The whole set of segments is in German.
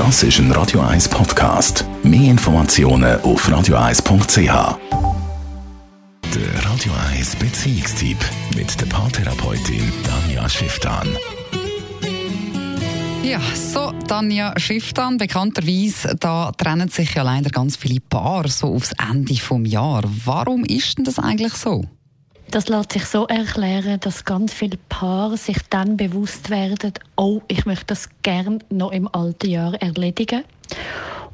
Das ist ein Radio 1 Podcast. Mehr Informationen auf radio1.ch. Der Radio 1 Beziehungstyp mit der Paartherapeutin Danja Schifftan. Ja, so, Tanja Schifftan, bekannterweise, da trennen sich ja leider ganz viele Paare so aufs Ende vom Jahr. Warum ist denn das eigentlich so? Das lässt sich so erklären, dass ganz viele Paare sich dann bewusst werden, oh, ich möchte das gern noch im alten Jahr erledigen.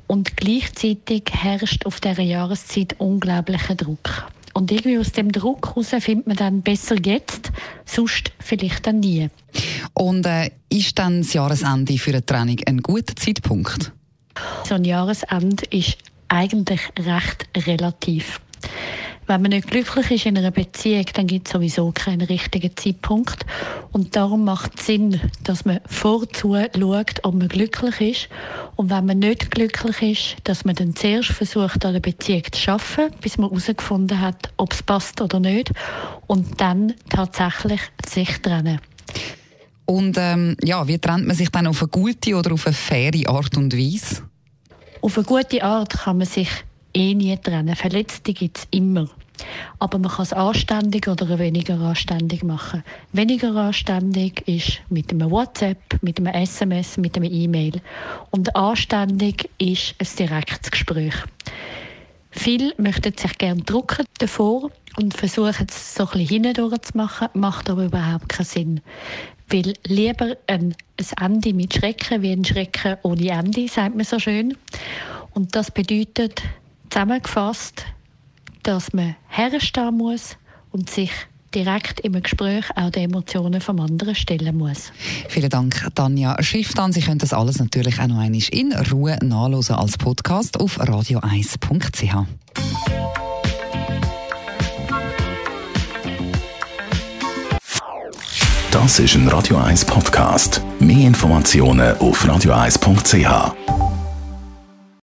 Und gleichzeitig herrscht auf dieser Jahreszeit unglaublicher Druck. Und irgendwie aus dem Druck heraus findet man dann besser jetzt, sonst vielleicht dann nie. Und äh, ist dann das Jahresende für eine Trennung ein guter Zeitpunkt? So ein Jahresende ist eigentlich recht relativ. Wenn man nicht glücklich ist in einer Beziehung, dann gibt es sowieso keinen richtigen Zeitpunkt. Und darum macht es Sinn, dass man vorzu schaut, ob man glücklich ist. Und wenn man nicht glücklich ist, dass man dann zuerst versucht, an der Beziehung zu arbeiten, bis man herausgefunden hat, ob es passt oder nicht. Und dann tatsächlich sich trennen. Und ähm, ja, wie trennt man sich dann auf eine gute oder auf eine faire Art und Weise? Auf eine gute Art kann man sich eh nie trennen. Verletzte gibt es immer. Aber man kann es anständig oder weniger anständig machen. Weniger anständig ist mit einem WhatsApp, mit einem SMS, mit einem E-Mail. Und anständig ist ein direktes Gespräch. Viele möchten sich gerne drucken davor und versuchen es so ein bisschen zu machen, macht aber überhaupt keinen Sinn. Weil lieber ein, ein Ende mit Schrecken wie ein Schrecken ohne Ende, sagt man so schön. Und das bedeutet, zusammengefasst, dass man herstehen muss und sich direkt im Gespräch auch die Emotionen vom anderen stellen muss. Vielen Dank, Tanja Schifftan. Sie können das alles natürlich auch noch einmal in Ruhe nachlesen als Podcast auf radio1.ch. Das ist ein Radio 1 Podcast. Mehr Informationen auf radio1.ch.